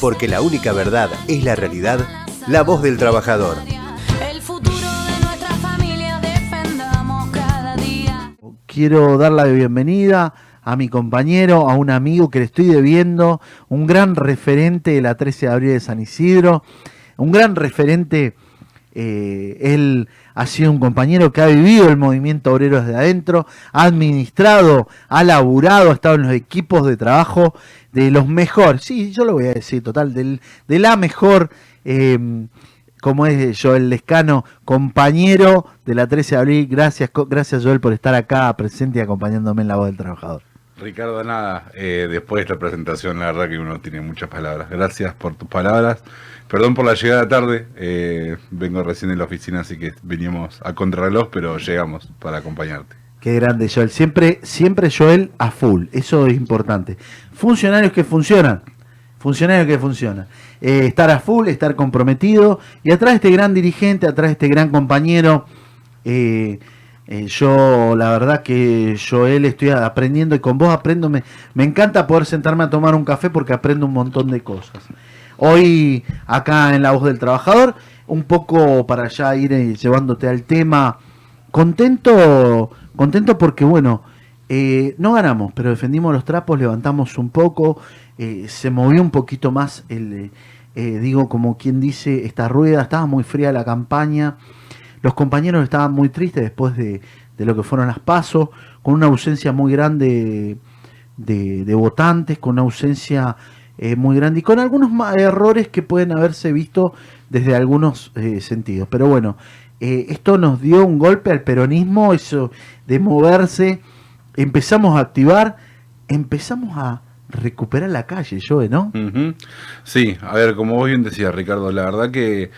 Porque la única verdad es la realidad, la voz del trabajador. El futuro de nuestra familia defendamos cada día. Quiero dar la bienvenida a mi compañero, a un amigo que le estoy debiendo, un gran referente de la 13 de abril de San Isidro, un gran referente, eh, él ha sido un compañero que ha vivido el movimiento obrero desde adentro, ha administrado, ha laburado, ha estado en los equipos de trabajo de los mejores, sí, yo lo voy a decir, total, del, de la mejor, eh, como es Joel Lescano, compañero de la 13 de abril. Gracias, gracias Joel por estar acá presente y acompañándome en la voz del trabajador. Ricardo, nada, eh, después de esta presentación, la verdad que uno tiene muchas palabras. Gracias por tus palabras. Perdón por la llegada tarde, eh, vengo recién de la oficina, así que veníamos a contrarreloj, pero llegamos para acompañarte. Qué grande Joel. Siempre, siempre Joel a full. Eso es importante. Funcionarios que funcionan. Funcionarios que funcionan. Eh, estar a full, estar comprometido. Y atrás de este gran dirigente, atrás de este gran compañero. Eh, yo, la verdad que Joel estoy aprendiendo y con vos aprendo. Me, me encanta poder sentarme a tomar un café porque aprendo un montón de cosas. Hoy, acá en La Voz del Trabajador, un poco para ya ir eh, llevándote al tema. Contento, contento porque, bueno, eh, no ganamos, pero defendimos los trapos, levantamos un poco, se movió un poquito más el, digo, como quien dice, esta rueda, estaba muy fría la campaña, los compañeros estaban muy tristes después de, de lo que fueron las pasos, con una ausencia muy grande de, de votantes, con una ausencia eh, muy grande y con algunos errores que pueden haberse visto desde algunos eh, sentidos. Pero bueno, eh, esto nos dio un golpe al peronismo, eso de moverse, empezamos a activar, empezamos a recuperar la calle, Joe, ¿no? Sí, a ver, como vos bien decías, Ricardo, la verdad que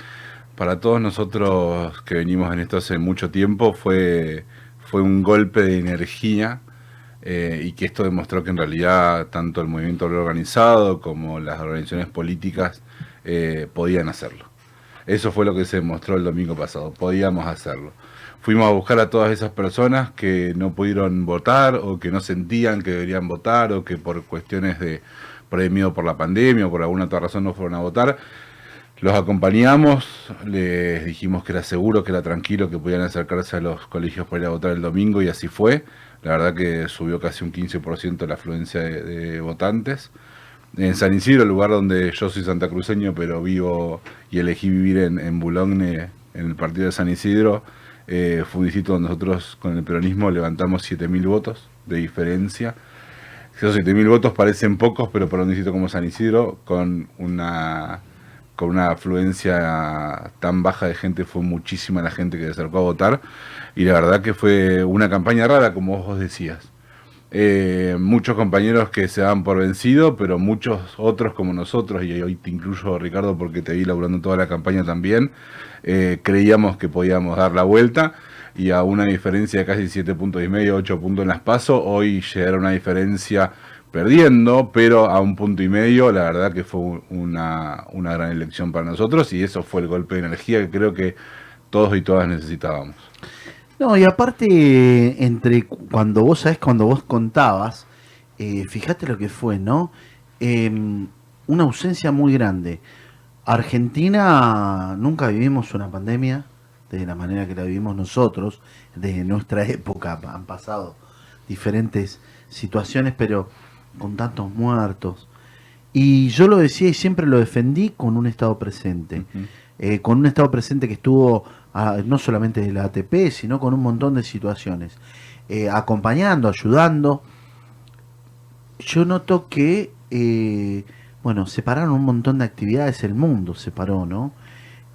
para todos nosotros que venimos en esto hace mucho tiempo fue, fue un golpe de energía eh, y que esto demostró que en realidad tanto el movimiento organizado como las organizaciones políticas eh, podían hacerlo. Eso fue lo que se demostró el domingo pasado, podíamos hacerlo. Fuimos a buscar a todas esas personas que no pudieron votar o que no sentían que deberían votar o que por cuestiones de miedo por la pandemia o por alguna otra razón no fueron a votar. Los acompañamos, les dijimos que era seguro, que era tranquilo, que podían acercarse a los colegios para ir a votar el domingo y así fue. La verdad que subió casi un 15% la afluencia de, votantes. En San Isidro, el lugar donde yo soy santacruceño, pero vivo y elegí vivir en, en Boulogne, en el partido de San Isidro, eh, fue un distrito donde nosotros con el peronismo levantamos 7.000 votos de diferencia. Esos 7.000 votos parecen pocos, pero para un distrito como San Isidro, con una, con una afluencia tan baja de gente, fue muchísima la gente que se acercó a votar. Y la verdad que fue una campaña rara, como vos decías. Eh, muchos compañeros que se dan por vencido, pero muchos otros como nosotros, y hoy te incluyo Ricardo porque te vi laburando toda la campaña también, eh, creíamos que podíamos dar la vuelta y a una diferencia de casi 7 puntos y medio, 8 puntos en las pasos, hoy llegar a una diferencia perdiendo, pero a un punto y medio, la verdad que fue un- una, una gran elección para nosotros y eso fue el golpe de energía que creo que todos y todas necesitábamos. No, y aparte, entre cu- cuando vos sabés, cuando vos contabas, eh, fíjate lo que fue, ¿no? Em, una ausencia muy grande. Argentina, nunca vivimos una pandemia de la manera que la vivimos nosotros, desde nuestra época han pasado diferentes situaciones, pero con tantos muertos. Y yo lo decía y siempre lo defendí con un Estado presente eh, con un estado presente que estuvo ah, no solamente de la ATP, sino con un montón de situaciones, eh, acompañando, ayudando. Yo noto que, eh, bueno, separaron un montón de actividades, el mundo se paró, ¿no?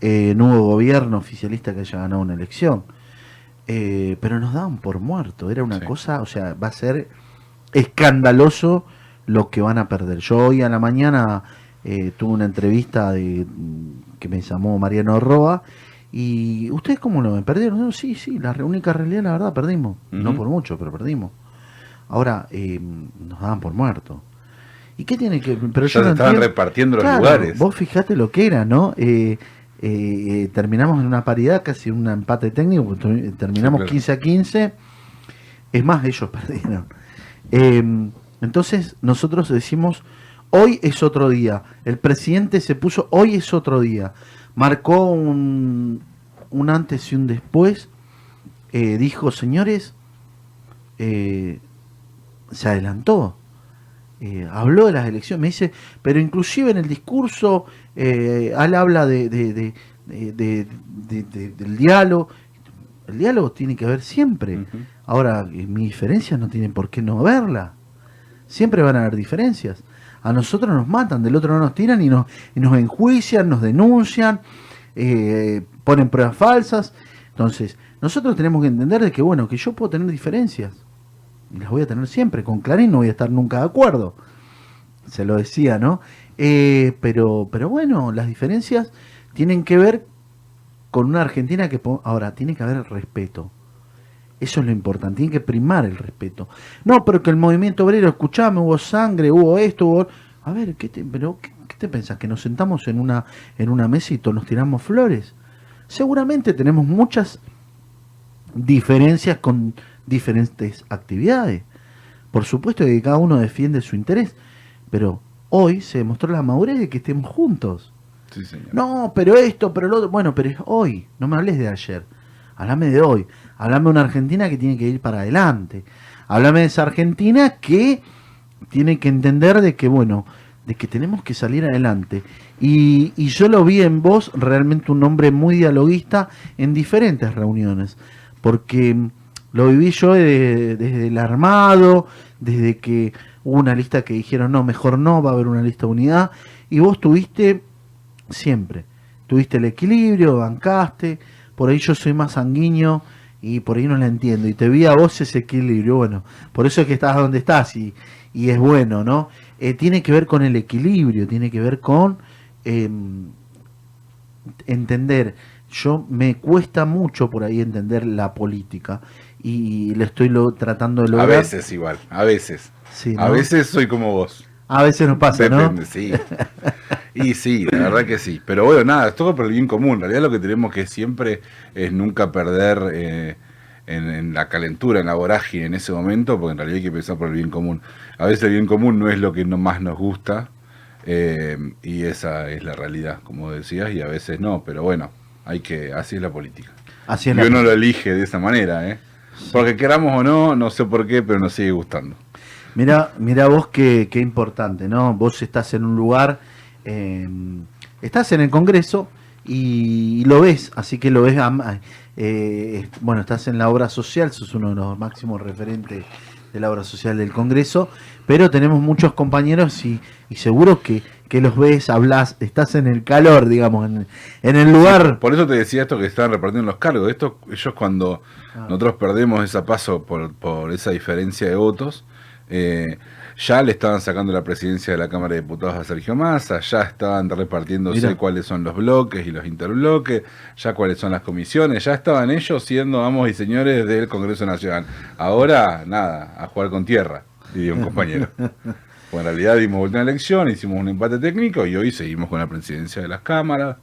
Eh, no hubo gobierno oficialista que haya ganado una elección, pero nos daban por muerto, era una Sí. cosa, o sea, va a ser escandaloso lo que van a perder. Yo hoy a la mañana eh, tuve una entrevista de que me llamó Mariano Roa y ustedes cómo lo ven? ¿Perdieron? No, sí, sí, la única realidad, la verdad, perdimos. No por mucho, pero perdimos. Ahora eh, nos daban por muerto. ¿Y qué tiene que...? Pero Ya yo se no estaban entiendo- repartiendo los Claro, lugares. Vos fijate lo que era, ¿no? Eh, eh, terminamos en una paridad, casi un empate técnico, terminamos claro. 15 a 15. Es más, ellos perdieron. Eh, entonces, nosotros decimos, Hoy es otro día. El presidente se puso, hoy es otro día. Marcó un, un antes y un después. Eh, dijo, señores, eh, se adelantó. Eh, habló de las elecciones, me dice, pero inclusive en el discurso, él habla de, de- de- de- de- de- de- del diálogo. El diálogo tiene que haber siempre. Ahora, eh, mis diferencias no tienen por qué no haberla. Siempre van a haber diferencias. A nosotros nos matan, del otro no nos tiran y nos, y nos enjuician, nos denuncian, eh, ponen pruebas falsas. Entonces, nosotros tenemos que entender de que, bueno, que yo puedo tener diferencias. Y las voy a tener siempre. Con Clarín no voy a estar nunca de acuerdo. Se lo decía, ¿no? Eh, pero, pero bueno, las diferencias tienen que ver con una Argentina que... Ahora, tiene que haber respeto. Eso es lo importante, tiene que primar el respeto. No, pero que el movimiento obrero, escuchame, hubo sangre, hubo esto, hubo... A ver, ¿qué te, pero, ¿qué, qué te pensás? ¿Que nos sentamos en una, en una mesa y todos nos tiramos flores? Seguramente tenemos muchas diferencias con diferentes actividades. Por supuesto que cada uno defiende su interés, pero hoy se demostró la madurez de que estemos juntos. Sí, señor. No, pero esto, pero lo otro. Bueno, pero es hoy. No me hables de ayer. Háblame de hoy. Háblame de una Argentina que tiene que ir para adelante. Háblame de esa Argentina que tiene que entender de que, bueno, de que tenemos que salir adelante. Y, yo lo vi en vos realmente un hombre muy dialoguista en diferentes reuniones. Porque lo viví yo de- desde el armado, desde que hubo una lista que dijeron, no, mejor no, va a haber una lista de unidad. Y vos tuviste siempre. Tuviste el equilibrio, bancaste. Por ahí yo soy más sanguíneo y por ahí no la entiendo. Y te vi a vos ese equilibrio. Bueno, por eso es que estás donde estás y, y es bueno, ¿no? Eh, tiene que ver con el equilibrio, tiene que ver con em, entender. Yo me cuesta mucho por ahí entender la política y le estoy lo, tratando de A lograr. veces igual, a veces. Sí, A veces soy como vos. A veces nos pasa, ¿no? Depende, sí. Y sí, la verdad que sí. Pero bueno, nada, es todo por el bien común. En realidad lo que tenemos que siempre es nunca perder eh, en, en la calentura, en la vorágine en ese momento, porque en realidad hay que pensar por el bien común. A veces el bien común no es lo que no más nos gusta, eh, y esa es la realidad, como decías, y a veces no, pero bueno, hay que, así es la política. Así es Y la uno lo elige de esa manera, ¿eh? Porque queramos o no, no sé por qué, pero nos sigue gustando. Mira, mira vos qué, qué importante, ¿no? Vos estás en un lugar, eh, estás en el Congreso y, lo ves, así que lo ves, eh, bueno, estás en la obra social, sos uno de los máximos referentes de la obra social del Congreso, pero tenemos muchos compañeros y, y seguro que, que los ves, hablas, estás en el calor, digamos, en, en el lugar. Por eso te decía esto que estaban repartiendo los cargos. Esto, ellos cuando Ah. nosotros perdemos esa paso por, por esa diferencia de votos, eh, ya le estaban sacando la presidencia de la Cámara de Diputados a Sergio Massa, ya estaban repartiéndose Mirá. cuáles son los bloques y los interbloques, ya cuáles son las comisiones, ya estaban ellos siendo amos y señores del Congreso Nacional. Ahora, nada, a jugar con tierra, diría un compañero. Pues en realidad dimos vuelta a la elección, hicimos un empate técnico y hoy seguimos con la presidencia de las cámaras,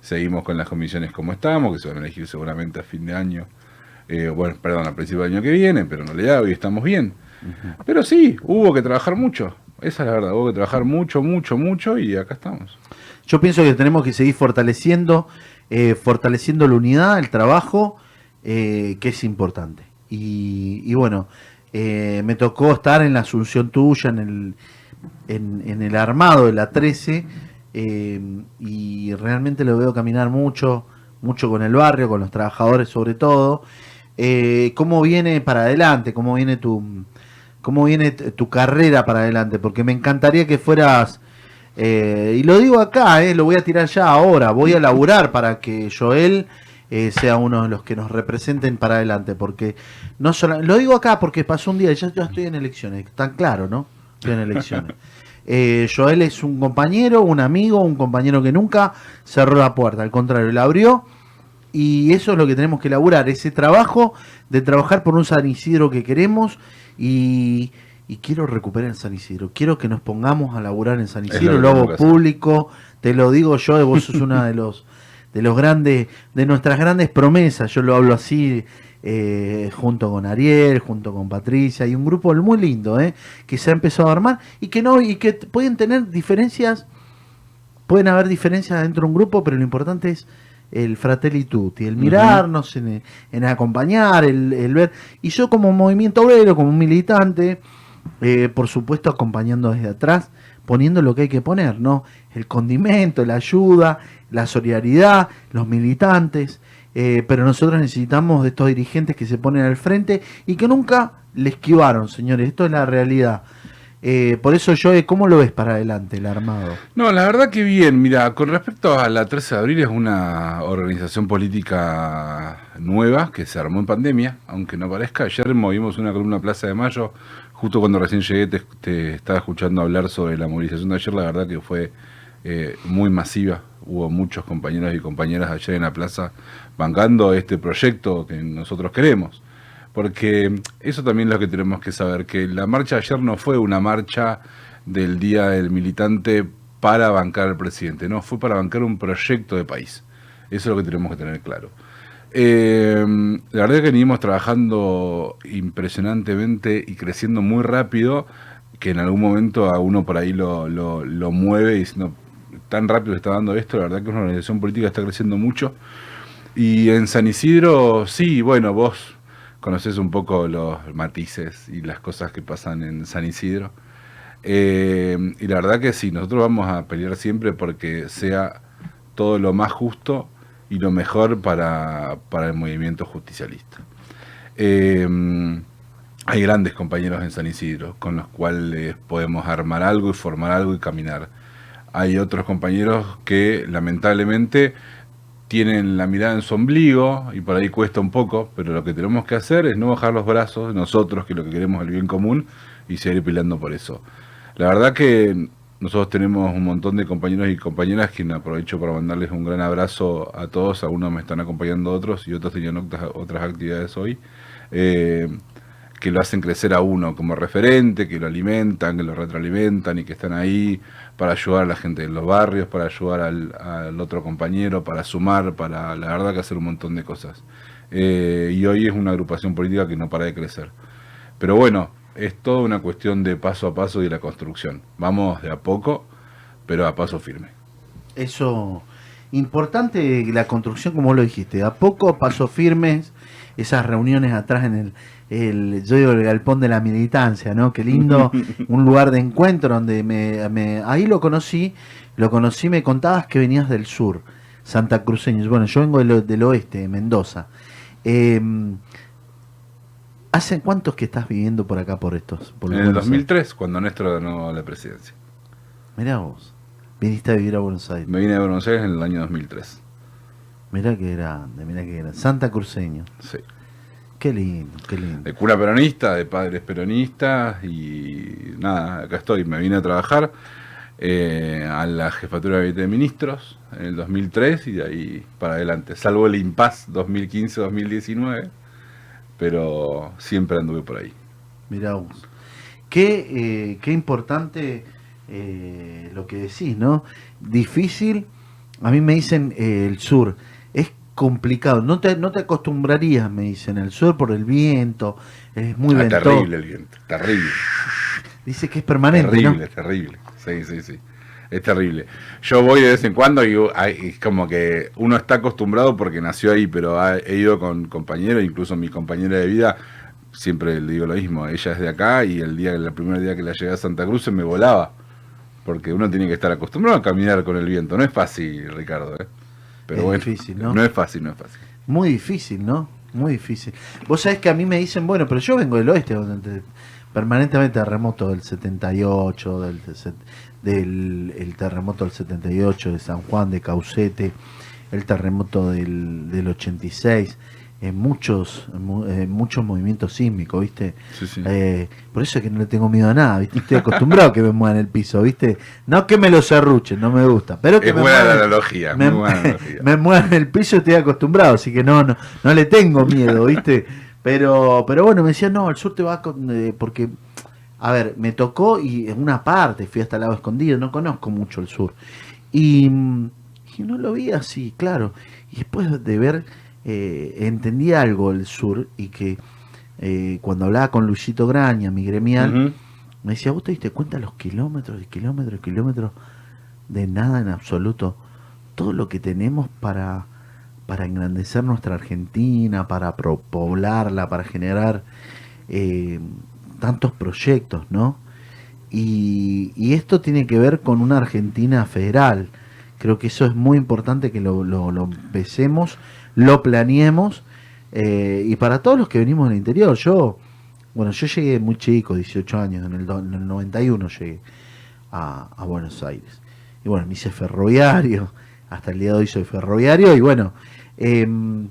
seguimos con las comisiones como estamos, que se van a elegir seguramente a fin de año, eh, bueno, perdón, a principio del año que viene, pero en realidad hoy estamos bien. Pero sí, hubo que trabajar mucho, esa es la verdad, hubo que trabajar mucho, mucho, mucho y acá estamos. Yo pienso que tenemos que seguir fortaleciendo, eh, fortaleciendo la unidad, el trabajo, eh, que es importante. Y, bueno, eh, me tocó estar en la asunción tuya, en el, en, en el armado de la 13, eh, y realmente lo veo caminar mucho, mucho con el barrio, con los trabajadores sobre todo. ¿Cómo viene para adelante? ¿Cómo viene tu, cómo viene tu carrera para adelante? Porque me encantaría que fueras... Eh, y lo digo acá, eh, lo voy a tirar ya ahora. Voy a laburar para que Joel eh, sea uno de los que nos representen para adelante. Porque no solo, lo digo acá porque pasó un día, ya yo estoy en elecciones, tan claro, ¿no? Estoy en elecciones. Joel es un compañero, un amigo, un compañero que nunca cerró la puerta, al contrario, la abrió. Y eso es lo que tenemos que laburar, ese trabajo de trabajar por un San Isidro que queremos y, y quiero recuperar el San Isidro. Quiero que nos pongamos a laburar en San Isidro, lo hago público, te lo digo yo, vos sos una de los de los grandes, de nuestras grandes promesas, yo lo hablo así, eh, junto con Ariel, junto con Patricia, y un grupo muy lindo, eh, que se ha empezado a armar y que no, y que pueden tener diferencias, pueden haber diferencias dentro de un grupo, pero lo importante es el fratelli tutti, el mirarnos, en, en acompañar, el, el ver. Y yo como movimiento obrero, como un militante, eh, por supuesto acompañando desde atrás, poniendo lo que hay que poner, ¿no? El condimento, la ayuda, la solidaridad, los militantes. eh, pero nosotros necesitamos de estos dirigentes que se ponen al frente y que nunca le esquivaron, señores. Esto es la realidad. Eh, por eso yo, ¿cómo lo ves para adelante el armado? No, la verdad que bien. Mira, con respecto a la 13 de abril, es una organización política nueva que se armó en pandemia, aunque no parezca. Ayer movimos una columna Plaza de Mayo, justo cuando recién llegué te, te estaba escuchando hablar sobre la movilización de ayer. La verdad que fue eh, muy masiva. Hubo muchos compañeros y compañeras ayer en la plaza bancando este proyecto que nosotros queremos. Porque eso también es lo que tenemos que saber, que la marcha de ayer no fue una marcha del Día del Militante para bancar al presidente, no, fue para bancar un proyecto de país. Eso es lo que tenemos que tener claro. Eh, la verdad es que venimos trabajando impresionantemente y creciendo muy rápido, que en algún momento a uno por ahí lo, lo, mueve diciendo, tan rápido está dando esto, la verdad que es una organización política que está creciendo mucho. Y en San Isidro, sí, bueno, vos conoces un poco los matices y las cosas que pasan en San Isidro. Eh, y la verdad que sí, nosotros vamos a pelear siempre porque sea todo lo más justo y lo mejor para, para el movimiento justicialista. Eh, hay grandes compañeros en San Isidro con los cuales podemos armar algo y formar algo y caminar. Hay otros compañeros que lamentablemente tienen la mirada en su ombligo y por ahí cuesta un poco, pero lo que tenemos que hacer es no bajar los brazos, nosotros que lo que queremos es el bien común y seguir peleando por eso. La verdad que nosotros tenemos un montón de compañeros y compañeras que aprovecho para mandarles un gran abrazo a todos, algunos me están acompañando otros y otros tenían otras, otras actividades hoy, eh, que lo hacen crecer a uno como referente, que lo alimentan, que lo retroalimentan y que están ahí para ayudar a la gente de los barrios, para ayudar al, otro compañero, para sumar, para la verdad que hacer un montón de cosas. Eh, y hoy es una agrupación política que no para de crecer. Pero bueno, es toda una cuestión de paso a paso y de la construcción. Vamos de a poco, pero a paso firme. Eso, importante la construcción, como lo dijiste, a poco, pasos firmes, esas reuniones atrás en el, el, yo digo el galpón de la militancia, ¿no? Qué lindo, un lugar de encuentro donde me, me- ahí lo conocí, lo conocí, me contabas que venías del sur, Santa Cruceños, bueno, yo vengo del, oeste, de Mendoza. Eh, ¿Hace cuántos que estás viviendo por acá, por estos? Por En el 2003, cuando Néstor ganó la presidencia. Mirá vos, viniste a vivir a Buenos Aires. Me vine de Buenos Aires en el año 2003. Mirá que grande, mirá que grande. Santa Cruceño. Sí. Qué lindo, qué lindo. de cuna peronista, de padres peronistas y nada, acá estoy, me vine a trabajar eh, a la jefatura de ministros en el 2003 y de ahí para adelante, salvo el impas 2015-2019, pero siempre anduve por ahí. Mirá vos. Qué, eh, qué importante eh, lo que decís, ¿no? Difícil. A mí me dicen el sur. Complicado. No te, no te acostumbrarías, me dicen, el sur por el viento. Es muy Ah, ventoso. terrible el viento, terrible. Dice que es permanente, Terrible, terrible. Sí, sí, sí. Es terrible. Yo voy de vez en cuando y es como que uno está acostumbrado porque nació ahí, pero he ido con compañeros, incluso mi compañera de vida, siempre le digo lo mismo, ella es de acá y el día el primer día que la llegué a Santa Cruz se me volaba. Porque uno tiene que estar acostumbrado a caminar con el viento. No es fácil, Ricardo, ¿eh? Pero Es bueno, difícil, ¿no? no es fácil, no es fácil. Muy difícil, ¿no? Muy difícil. Vos sabés que a mí me dicen, bueno, pero yo vengo del oeste, donde permanentemente terremoto del 78, del, del el terremoto del 78 de San Juan, de Caucete, el terremoto del, del 86, en muchos, mu- eh, muchos movimientos sísmicos, ¿viste? Sí, sí. Eh, por eso es que no le tengo miedo a nada, ¿viste? Estoy acostumbrado a que me muevan el piso, ¿viste? No que me lo serruchen, no me gusta, pero que Es me buena la muevan- analogía, me, muy buena analogía. me mueven el piso, estoy acostumbrado, así que no, no, no le tengo miedo, ¿viste? Pero, pero bueno, me decían, no, el sur te va con, eh, porque, a ver, me tocó y en una parte fui hasta el lado escondido, no conozco mucho el sur. Y, mm, Y no lo vi así, claro. Y después de ver, eh, entendí algo el sur y que eh, cuando hablaba con Luisito Graña, mi gremial, me decía, ¿vos te diste cuenta los kilómetros y kilómetros y kilómetros de nada en absoluto? Todo lo que tenemos para, para engrandecer nuestra Argentina, para poblarla, para generar eh, tantos proyectos, ¿no? Y, y esto tiene que ver con una Argentina federal. Creo que eso es muy importante que lo, lo- lo empecemos, lo planeemos. eh, y para todos los que venimos del interior, yo, bueno, yo llegué muy chico, 18 años, en el, do- en el 91 llegué a, Buenos Aires. Y bueno, me hice ferroviario, hasta el día de hoy soy ferroviario, y bueno, em,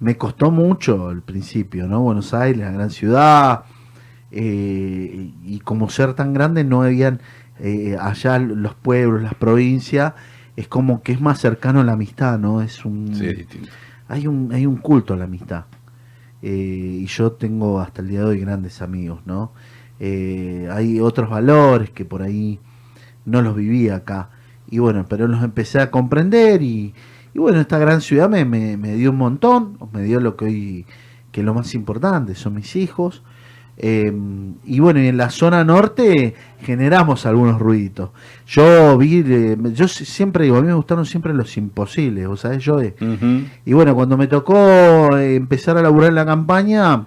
me costó mucho al principio, ¿no? Buenos Aires, la gran ciudad, eh, y como ser tan grande no habían eh, allá los pueblos, las provincias, es como que es más cercano a la amistad, ¿no? Es un, distinto. Hay un hay un culto a la amistad. Eh, y yo tengo hasta el día de hoy grandes amigos, ¿no? Eh, hay otros valores que por ahí no los vivía acá. Y bueno, pero los empecé a comprender y, y bueno, esta gran ciudad me, me, me dio un montón, me dio lo que hoy, que es lo más importante, son mis hijos. Eh, y bueno, y en la zona norte generamos algunos ruiditos. Yo vi, eh, yo si- siempre digo, a mí me gustaron siempre los imposibles, ¿vos sabés, yo y bueno, cuando me tocó eh, empezar a laburar en la campaña,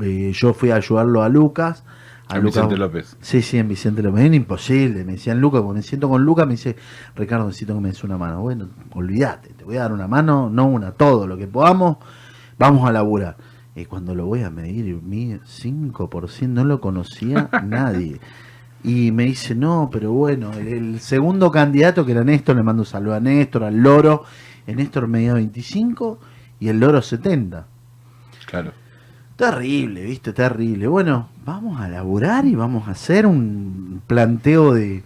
eh, yo fui a ayudarlo a Lucas. A Vicente López. Sí, sí, en Vicente López. Era imposible. Me decían Lucas, cuando me siento con Lucas, me dice, Ricardo, necesito que me des una mano. Bueno, olvídate, te voy a dar una mano, no una, todo lo que podamos, vamos a laburar. Y cuando lo voy a medir, mide 5%, no lo conocía nadie. Y me dice, no, pero bueno, el, el segundo candidato que era Néstor, le mando un saludo a Néstor, al Loro. El Néstor medía 25 y el Loro 70. Claro. Terrible, viste, terrible. Bueno, vamos a laburar y vamos a hacer un planteo de,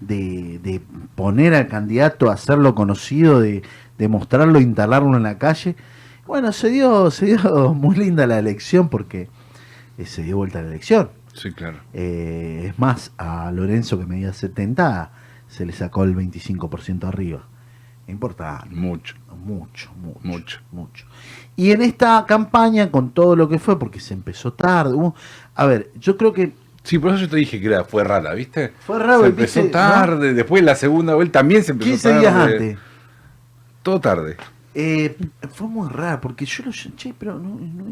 de, de poner al candidato, hacerlo conocido, de, de mostrarlo, instalarlo en la calle. Bueno, se dio, se dio muy linda la elección porque eh, se dio vuelta la elección. Sí, claro. Eh, es más, a Lorenzo que medía 70 se le sacó el 25% arriba. Importante. Mucho. Mucho, mucho, Mucho. mucho. Y en esta campaña, con todo lo que fue, porque se empezó tarde, hubo- a ver, yo creo que Sí, por eso yo te dije que era, fue rara, ¿viste? Fue raro, Se empezó tarde, después la segunda vuelta también se empezó 15 tarde. días antes. Todo tarde. Eh, fue muy raro, porque yo lo che, pero no, no,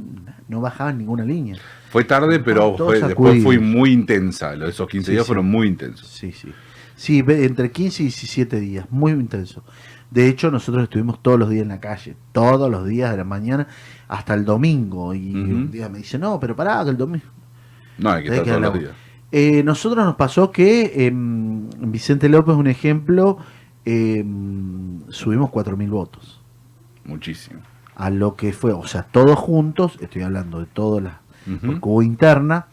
no bajaba en ninguna línea. Fue tarde, pero fue- después fue muy intensa. Esos 15 Sí, días sí. fueron muy intensos. Sí, sí. Sí, entre 15 y 17 días, muy intenso. De hecho, nosotros estuvimos todos los días en la calle, todos los días de la mañana hasta el domingo. Y un día me dice, no, pero pará, que el domingo. No, hay que estar que todos los días. Eh, nosotros nos pasó que em, Vicente López, un ejemplo, em, subimos 4.000 votos. Muchísimo. A lo que fue, o sea, todos juntos, estoy hablando de todas las, porque hubo interna.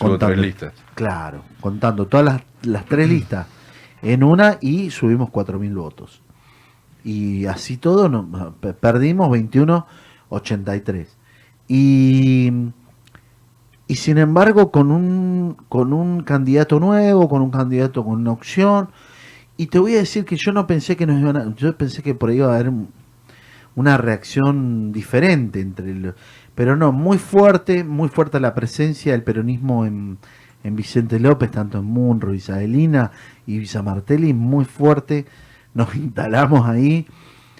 Hubo tres listas. Claro, contando todas las, las tres listas en una y subimos 4.000 votos. Y así todo, no, pe- perdimos 21-83. Y, y sin embargo, con un, con un candidato nuevo, con un candidato con una opción, y te voy a decir que yo no pensé que nos iban a, yo pensé que por ahí iba a haber una reacción diferente entre el, pero no, muy fuerte, muy fuerte la presencia del peronismo en, en Vicente López, tanto en Munro, Isabelina y Villa Martelli, muy fuerte, nos instalamos ahí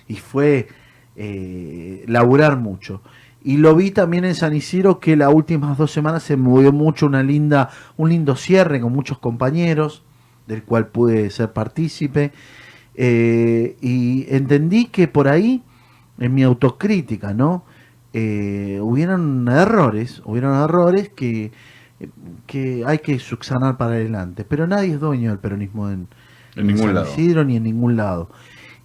y fue eh, laburar mucho. Y lo vi también en San Isidro que las últimas dos semanas se movió mucho una linda, un lindo cierre con muchos compañeros, del cual pude ser partícipe. Eh, y entendí que por ahí, en mi autocrítica, ¿no? Eh, hubieron errores, hubieron errores que, que hay que subsanar para adelante. Pero nadie es dueño del peronismo en, En ningún San lado. Isidro ni en ningún lado.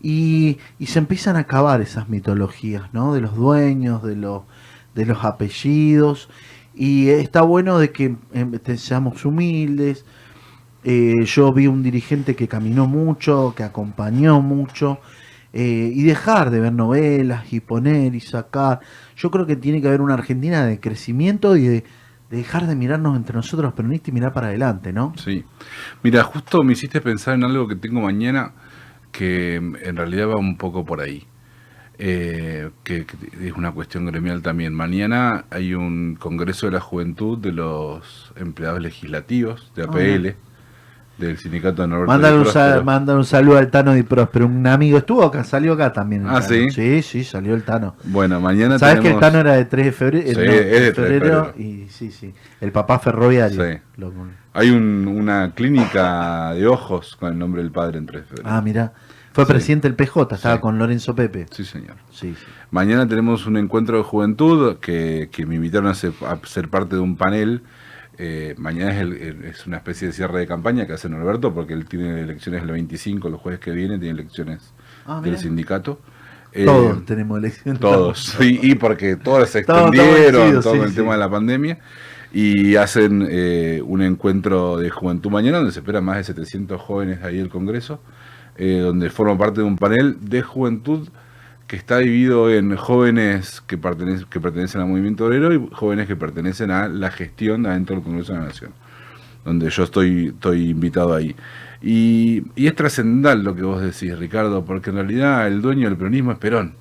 Y, y se empiezan a acabar esas mitologías, ¿no? De los dueños, de los, de los apellidos. Y está bueno de que em, seamos humildes. Eh, yo vi un dirigente que caminó mucho, que acompañó mucho. Eh, y dejar de ver novelas y poner y sacar. Yo creo que tiene que haber una Argentina de crecimiento y de, de dejar de mirarnos entre nosotros los peronistas y mirar para adelante, ¿no? Sí. Mira, justo me hiciste pensar en algo que tengo mañana, que en realidad va un poco por ahí. Eh, que, que es una cuestión gremial también. Mañana hay un Congreso de la Juventud de los empleados legislativos de APL, del sindicato de Norberto Mándale un, sal- mándale un saludo al Tano Di Próspero. Un amigo estuvo acá, salió acá también. Ah, Tano. ¿sí? Sí, sí, salió el Tano. Bueno, mañana ¿Sabes que el Tano era de 3 de febrero? Sí, No, es de 3 de febrero, febrero. Y sí, sí. El papá ferroviario. Sí. Lo- Hay un- una clínica de ojos con el nombre del padre en 3 de febrero. Ah, mira. Fue Sí. presidente del PJ, estaba Sí. con Lorenzo Pepe. Sí, señor. Sí, sí. Mañana tenemos un encuentro de juventud que, que me invitaron a ser, a ser parte de un panel. Eh, mañana es, el- el- es una especie de cierre de campaña que hace Norberto porque él tiene elecciones el 25, los jueves que viene tiene elecciones Ah, del sindicato. Eh, Todos tenemos elecciones. Todos, y porque todos se extendieron todo sí, el sí. tema de la pandemia y hacen eh, un encuentro de juventud mañana donde se esperan más de 700 jóvenes ahí del Congreso, eh, donde forman parte de un panel de juventud que está dividido en jóvenes que pertenecen, que pertenecen al movimiento obrero y jóvenes que pertenecen a la gestión adentro del Congreso de la Nación, donde yo estoy, estoy invitado ahí. Y, y es trascendental lo que vos decís, Ricardo, porque en realidad el dueño del peronismo es Perón.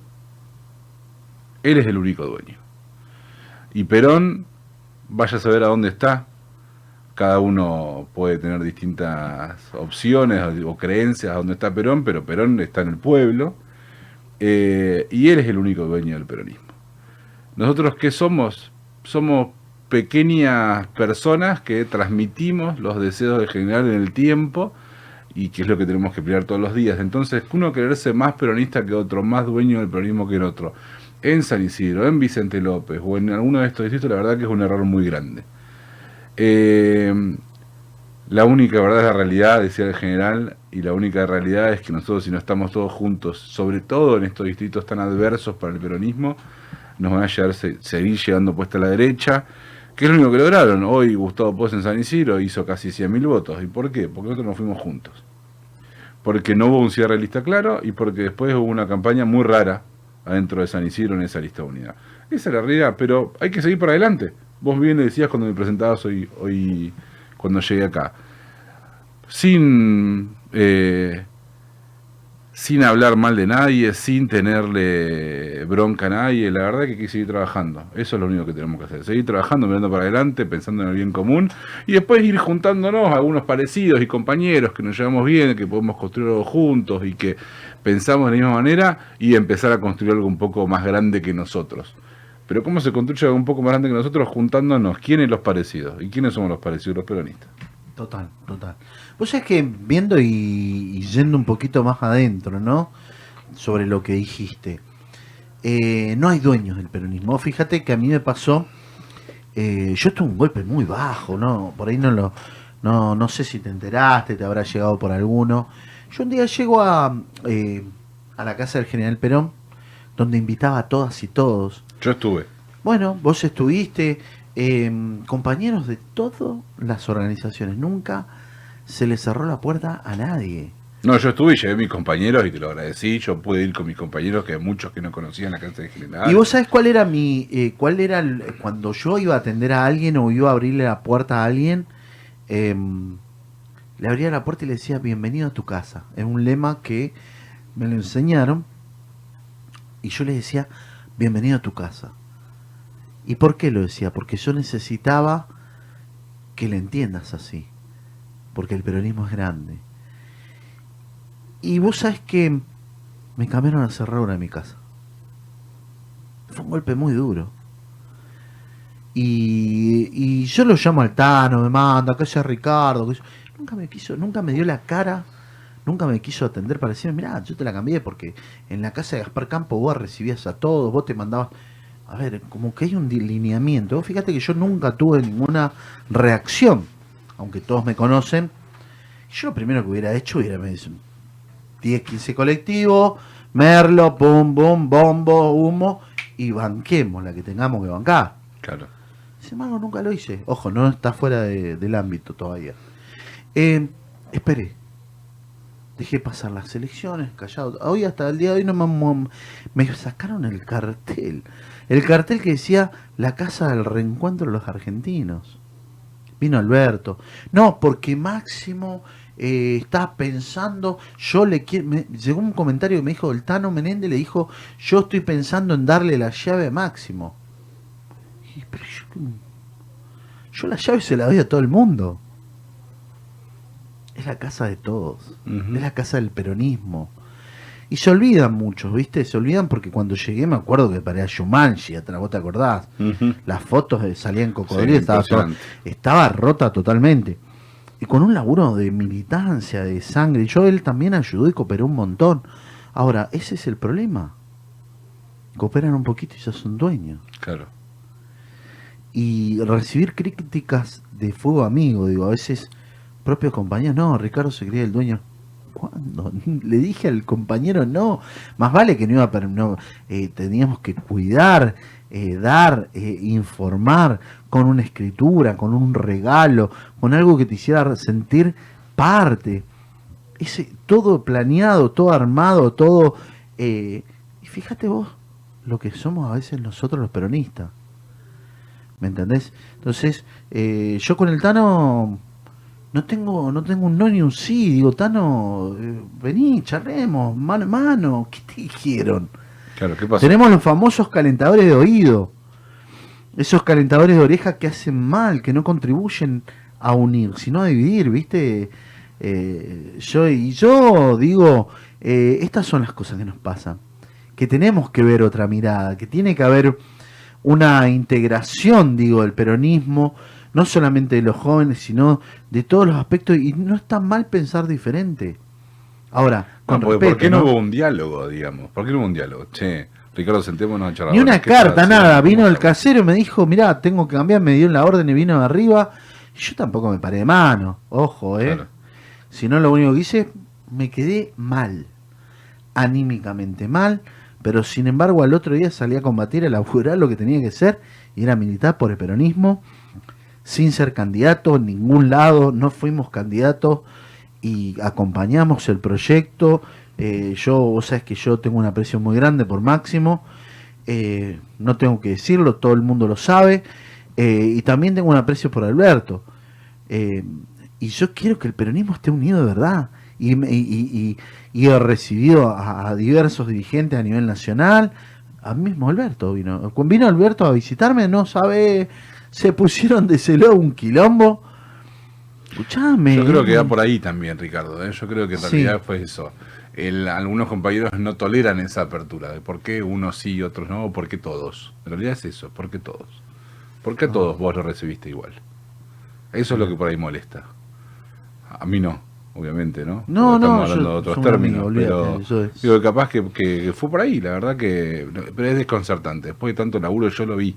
Él es el único dueño. Y Perón, vaya a saber a dónde está. Cada uno puede tener distintas opciones o, creencias a dónde está Perón, pero Perón está en el pueblo. Eh, y él es el único dueño del peronismo. Nosotros, ¿qué somos? Somos pequeñas personas que transmitimos los deseos del general en el tiempo y que es lo que tenemos que pelear todos los días. Entonces, uno quererse más peronista que otro, más dueño del peronismo que el otro, en San Isidro, en Vicente López o en alguno de estos distritos, la verdad que es un error muy grande. Eh, la única verdad es la realidad, decía el general, y la única realidad es que nosotros si no estamos todos juntos, sobre todo en estos distritos tan adversos para el peronismo, nos van a llegar, se- seguir llegando puesta a la derecha, que es lo único que lograron. Hoy Gustavo Pos en San Isidro hizo casi 100.000 votos. ¿Y por qué? Porque nosotros nos fuimos juntos. Porque no hubo un cierre de lista claro y porque después hubo una campaña muy rara adentro de San Isidro en esa lista unida. Esa es la realidad, pero hay que seguir para adelante. Vos bien le decías cuando me presentabas hoy, hoy cuando llegué acá. Sin, eh, sin hablar mal de nadie, sin tenerle bronca a nadie, la verdad que hay que seguir trabajando. Eso es lo único que tenemos que hacer. Seguir trabajando, mirando para adelante, pensando en el bien común y después ir juntándonos algunos parecidos y compañeros que nos llevamos bien, que podemos construir algo juntos y que pensamos de la misma manera y empezar a construir algo un poco más grande que nosotros. Pero ¿cómo se construye un poco más grande que nosotros juntándonos? ¿Quiénes los parecidos? ¿Y quiénes somos los parecidos? Los peronistas. Total, total. Vos sabés que viendo y, y yendo un poquito más adentro, ¿no? Sobre lo que dijiste. eh, no hay dueños del peronismo. Fíjate que a mí me pasó. eh, yo tuve un golpe muy bajo, ¿no? Por ahí no lo. No, no sé si te enteraste, te habrá llegado por alguno. Yo un día llego a, eh, a la casa del general Perón, donde invitaba a todas y todos. Yo estuve. Bueno, vos estuviste, eh, compañeros de todas las organizaciones, nunca se le cerró la puerta a nadie. No, yo estuve y llevé a mis compañeros y te lo agradecí. Yo pude ir con mis compañeros, que hay muchos que no conocían la casa de general. ¿Y vos sabés cuál era mi, eh, cuál era el- cuando yo iba a atender a alguien o iba a abrirle la puerta a alguien, em, le abría la puerta y le decía bienvenido a tu casa. Es un lema que me lo enseñaron y yo le decía bienvenido a tu casa. ¿Y por qué lo decía? Porque yo necesitaba que le entiendas así, porque el peronismo es grande. Y vos sabés que me cambiaron la cerradura de mi casa. Fue un golpe muy duro. Y, y yo lo llamo al Tano, me manda, que sea Ricardo. que Nunca me quiso, nunca me dio la cara, nunca me quiso atender para decirme, mirá, yo te la cambié porque en la casa de Gaspar Campo vos recibías a todos, vos te mandabas. A ver, como que hay un delineamiento. Fíjate que yo nunca tuve ninguna reacción, aunque todos me conocen. Yo lo primero que hubiera hecho hubiera me dice, 10, 15 colectivos, merlo, pum, pum, bombo, humo, y banquemos la que tengamos que bancar. Claro. Sin embargo, nunca lo hice. Ojo, no está fuera de- del ámbito todavía. Eh, esperé. Dejé pasar las elecciones, callado. Hoy hasta el día de hoy no me, me- sacaron el cartel. El cartel que decía la casa del reencuentro de los argentinos. Vino Alberto. No, porque Máximo eh, está pensando, yo le quiero, me- llegó un comentario que me dijo, el Tano Menéndez le dijo, yo estoy pensando en darle la llave a Máximo. Y, pero yo, yo la llave se la doy a todo el mundo. Es la casa de todos, es la casa del peronismo. Y se olvidan muchos, ¿viste? Se olvidan porque cuando llegué me acuerdo que paré a Shumanji atrás, ¿vos te acordás? Las fotos salían cocodrilo, Sí, estaba, toda- estaba rota totalmente. Y con un laburo de militancia, de sangre. Yo él también ayudó y cooperó un montón. Ahora, ese es el problema. Cooperan un poquito y ya son dueños. Claro. Y recibir críticas de fuego amigo, digo, a veces propios compañeros, no, Ricardo se creía el dueño. ¿Cuándo? Le dije al compañero no, más vale que no iba a no, eh, teníamos que cuidar, eh, dar, eh, informar con una escritura, con un regalo, con algo que te hiciera sentir parte. Ese, todo planeado, todo armado, todo... eh, y fíjate vos lo que somos a veces nosotros los peronistas. ¿Me entendés? Entonces, yo con el Tano no tengo, no tengo un no ni un sí. Digo, Tano, eh, vení, charlemos, mano a mano. ¿Qué te dijeron? Claro, ¿qué pasó? Tenemos los famosos calentadores de oído. Esos calentadores de oreja que hacen mal, que no contribuyen a unir, sino a dividir, ¿viste? Eh, yo, y yo digo, eh, estas son las cosas que nos pasan. Que tenemos que ver otra mirada, que tiene que haber una integración, digo, del peronismo, no solamente de los jóvenes, sino de todos los aspectos. Y no está mal pensar diferente. Ahora, con No, porque, respeto, porque no ¿no? hubo un diálogo, digamos. ¿Por qué no hubo un diálogo? Che, Ricardo, sentémonos a charlar. Ni una ¿Qué carta, nada. Vino el ¿Cómo casero y me dijo, mirá, tengo que cambiar, me dio la orden y vino de arriba. Y yo tampoco me paré de mano, ojo, eh. Claro. Si no, lo único que hice, me quedé mal, anímicamente mal, pero sin embargo al otro día salí a combatir, a laburar lo que tenía que ser, y era militar por el peronismo, sin ser candidato en ningún lado, no fuimos candidatos y acompañamos el proyecto. Eh, yo, vos sabés que yo tengo un aprecio muy grande por Máximo, eh, no tengo que decirlo, todo el mundo lo sabe, eh, y también tengo un aprecio por Alberto. Eh, y yo quiero que el peronismo esté unido de verdad. Y, y- y- y- he recibido a, diversos dirigentes a nivel nacional. A mismo Alberto vino. Vino Alberto a visitarme, no sabe, se pusieron de celo un quilombo. Escuchame. Yo creo que va por ahí también, Ricardo. ¿eh? Yo creo que en Sí. realidad fue eso. El- algunos compañeros no toleran esa apertura. De por qué unos sí y otros no, o por qué todos. En realidad es eso, ¿por qué todos? ¿Por qué a todos vos lo recibiste igual? Eso es lo que por ahí molesta. A mí no, obviamente, ¿no? No, Porque no, Estamos hablando yo- de otros términos, amigo, pero eso es. digo capaz que fue por ahí, la verdad que... Pero es desconcertante. Después de tanto laburo yo lo vi.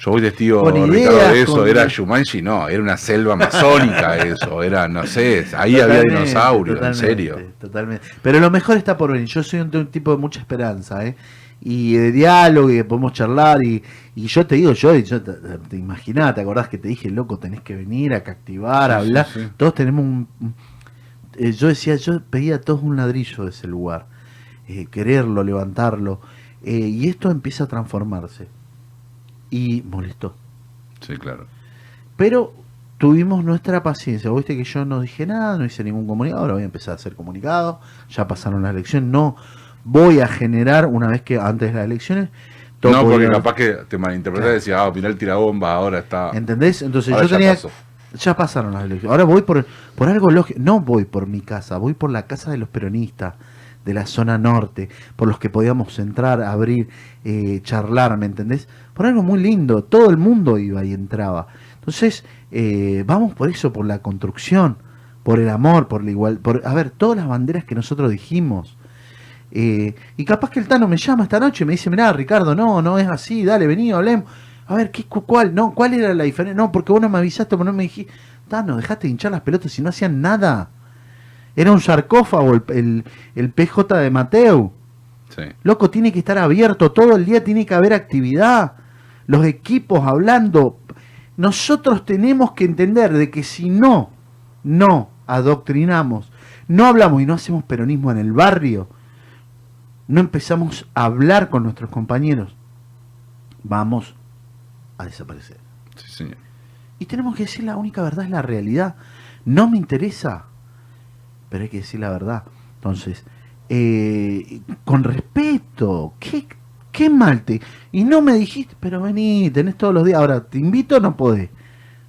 Yo voy testigo, Con Ricardo, ideas, de eso. con- Era Shumanji, no, era una selva amazónica eso. Era, no sé, ahí había dinosaurios, en serio. Totalmente. Pero lo mejor está por venir. Yo soy un, un tipo de mucha esperanza, ¿eh? Y de diálogo y que podemos charlar. Y, y yo te digo, yo, yo te, te imaginás, te acordás que te dije, loco, tenés que venir a captivar, a Sí, hablar. sí. Todos tenemos un. un- eh, yo decía, yo pedía a todos un ladrillo de ese lugar. eh, quererlo, levantarlo. eh, y esto empieza a transformarse. Y molestó. Sí, claro. Pero tuvimos nuestra paciencia. Viste que yo no dije nada, no hice ningún comunicado. Ahora voy a empezar a hacer comunicados. Ya pasaron las elecciones. No voy a generar, una vez que antes de las elecciones. No, porque capaz que te malinterpretás y decías, ah, mirá el tirabomba, ahora está. ¿Entendés? Entonces Ahora yo ya tenía. pasó. Ya pasaron las elecciones. Ahora voy por, por algo lógico. No voy por mi casa, voy por la casa de los peronistas, de la zona norte, por los que podíamos entrar, abrir, eh, charlar, ¿me entendés? Por algo muy lindo. Todo el mundo iba y entraba. Entonces, eh, vamos por eso, por la construcción, por el amor, por la igual. Por, a ver, todas las banderas que nosotros dijimos. Eh, y capaz que el Tano me llama esta noche y me dice, mirá, Ricardo, no, no es así, dale, vení, hablemos. A ver, ¿qué, cu- cuál, no, ¿cuál era la diferencia? No, porque vos no me avisaste, porque no me dijiste. Tano, dejaste de hinchar las pelotas y no hacían nada. Era un sarcófago el, el, el PJ de Mateo. Sí. Loco, tiene que estar abierto todo el día, tiene que haber actividad. Los equipos hablando. Nosotros tenemos que entender de que si no, no adoctrinamos, no hablamos y no hacemos peronismo en el barrio, no empezamos a hablar con nuestros compañeros, vamos a desaparecer. Sí, señor. Y tenemos que decir la única verdad es la realidad. No me interesa pero hay que decir la verdad. Entonces, eh, con respeto, ¿qué, qué mal te... Y no me dijiste, pero vení, tenés todos los días, ahora te invito, no podés.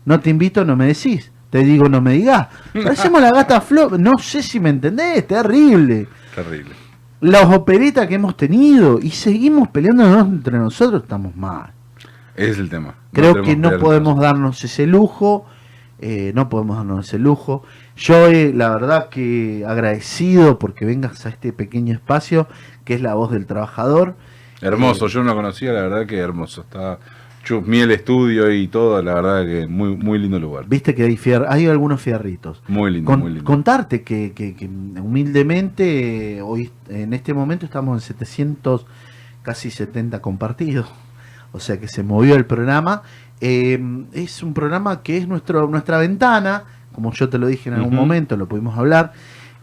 No te invito, no me decís. Te digo, no me digas. Parecemos la gata Flo, no sé si me entendés, terrible. Terrible. Las operetas que hemos tenido y seguimos peleándonos entre nosotros, estamos mal. Es el tema. Creo que no podemos darnos ese lujo, eh, no podemos darnos ese lujo. Yo, eh, la verdad que agradecido porque vengas a este pequeño espacio que es la voz del trabajador. Hermoso, Eh, yo no lo conocía, la verdad que hermoso. Está chusmé el estudio y todo, la verdad que muy muy lindo lugar. Viste que hay, fier- hay algunos fierritos. Muy lindo, Con- muy lindo. Contarte que, que- que humildemente hoy en este momento estamos en 700, casi 70 compartidos. O sea que se movió el programa. Eh, es un programa que es nuestro, nuestra ventana, como yo te lo dije en algún momento, lo pudimos hablar.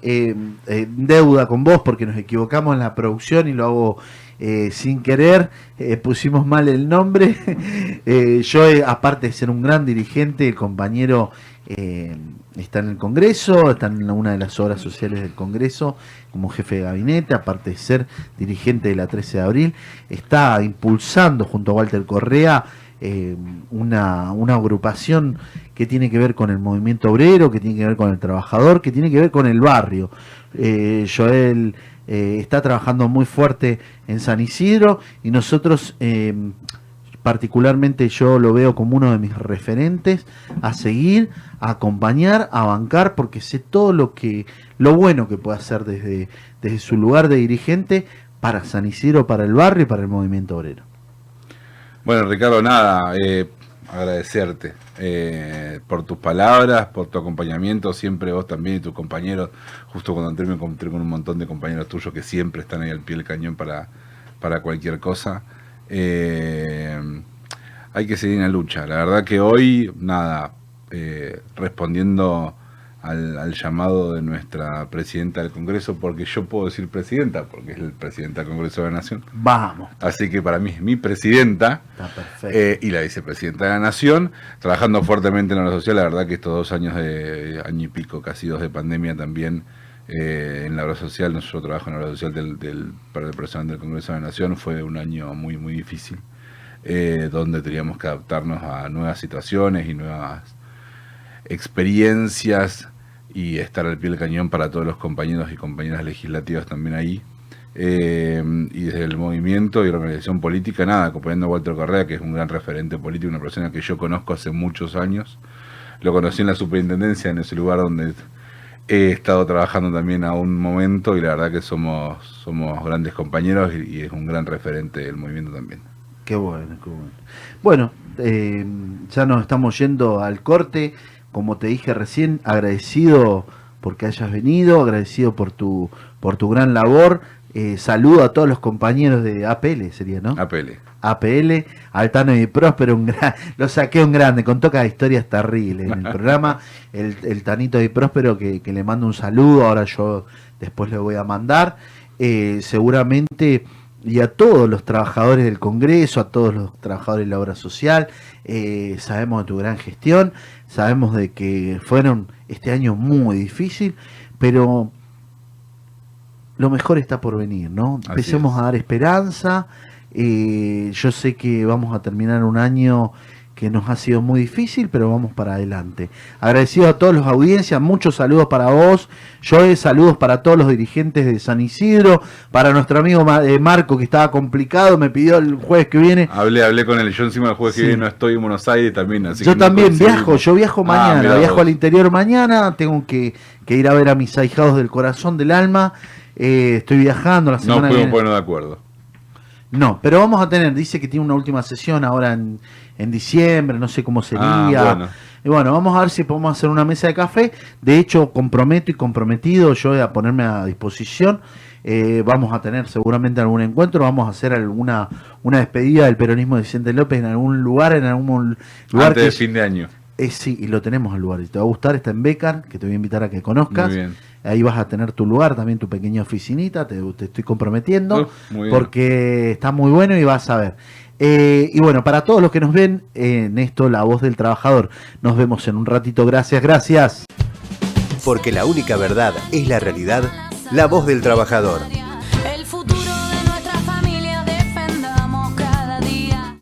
eh, eh, deuda con vos porque nos equivocamos en la producción y lo hago eh, sin querer, eh, pusimos mal el nombre. Yo, aparte de ser un gran dirigente, el compañero eh, está en el Congreso, está en una de las obras sociales del Congreso como jefe de gabinete, aparte de ser dirigente de la 13 de abril, está impulsando junto a Walter Correa eh, una, una agrupación que tiene que ver con el movimiento obrero, que tiene que ver con el trabajador, que tiene que ver con el barrio. Eh, Joel está trabajando muy fuerte en San Isidro y nosotros, particularmente yo lo veo como uno de mis referentes a seguir, a acompañar, a bancar, porque sé todo lo que, lo bueno que puede hacer desde, desde su lugar de dirigente para San Isidro, para el barrio y para el movimiento obrero. Bueno, Ricardo, nada, eh, agradecerte eh, por tus palabras, por tu acompañamiento, siempre vos también y tus compañeros. Justo cuando entré me encontré con un montón de compañeros tuyos que siempre están ahí al pie del cañón para, para cualquier cosa. Eh, hay que seguir en la lucha. La verdad que hoy, nada, eh, respondiendo al, al llamado de nuestra presidenta del Congreso, porque yo puedo decir presidenta, porque es el presidente del Congreso de la Nación. Vamos, Así que para mí es mi presidenta eh, y la vicepresidenta de la Nación, trabajando fuertemente en la obra social. La verdad que estos dos años de año y pico, casi dos de pandemia también eh, en la obra social, yo trabajo en la obra social del, del, para el personal del Congreso de la Nación, fue un año muy, muy difícil, eh, donde teníamos que adaptarnos a nuevas situaciones y nuevas experiencias y estar al pie del cañón para todos los compañeros y compañeras legislativas también ahí. Eh, y desde el movimiento y la organización política, nada, acompañando a Walter Correa, que es un gran referente político, una persona que yo conozco hace muchos años. Lo conocí en la superintendencia, en ese lugar donde he estado trabajando también a un momento y la verdad que somos, somos grandes compañeros y, es un gran referente del movimiento también. Qué bueno, qué bueno. Bueno, eh, ya nos estamos yendo al corte. Como te dije recién, agradecido porque hayas venido, agradecido por tu, por tu gran labor. Eh, saludo a todos los compañeros de APL, sería, ¿no? APL. APL, Altano y Próspero, un gran, lo saqué un grande, contó cada historias terribles en el programa. El, el Tanito y Próspero que, que le mando un saludo, ahora yo después le voy a mandar. Eh, seguramente, y a todos los trabajadores del Congreso, a todos los trabajadores de la obra social, eh, sabemos de tu gran gestión, sabemos de que fueron este año muy difícil, pero lo mejor está por venir, ¿no? Así Empecemos es. a dar esperanza. eh, yo sé que vamos a terminar un año que nos ha sido muy difícil, pero vamos para adelante. Agradecido a todos los audiencias, muchos saludos para vos, Joe, saludos para todos los dirigentes de San Isidro, para nuestro amigo eh, Marco que estaba complicado, me pidió el jueves que viene. Hablé, hablé con él. Yo encima del jueves Sí. que viene no estoy en Buenos Aires también. Así Yo que no también viajo, yo viajo Ah, mañana, viajo vos. al interior mañana, tengo que, que ir a ver a mis ahijados del corazón del alma, eh, estoy viajando la No semana pudimos viene. ponernos de acuerdo. No, pero vamos a tener, dice que tiene una última sesión ahora en, en diciembre, no sé cómo sería. Ah, bueno. Y bueno, vamos a ver si podemos hacer una mesa de café. De hecho, comprometo y comprometido yo voy a ponerme a disposición. Eh, vamos a tener seguramente algún encuentro, vamos a hacer alguna una despedida del peronismo de Vicente López en algún lugar, en algún lugar Antes que de fin de año. Eh, sí, y lo tenemos al lugar. Y te va a gustar, está en Becar, que te voy a invitar a que conozcas. Muy bien. Ahí vas a tener tu lugar, también tu pequeña oficinita, te, te estoy comprometiendo, Uh, porque está muy bueno y vas a ver. Eh, y bueno, para todos los que nos ven en esto, La Voz del Trabajador, nos vemos en un ratito. Gracias, gracias. Porque la única verdad es la realidad, la voz del trabajador.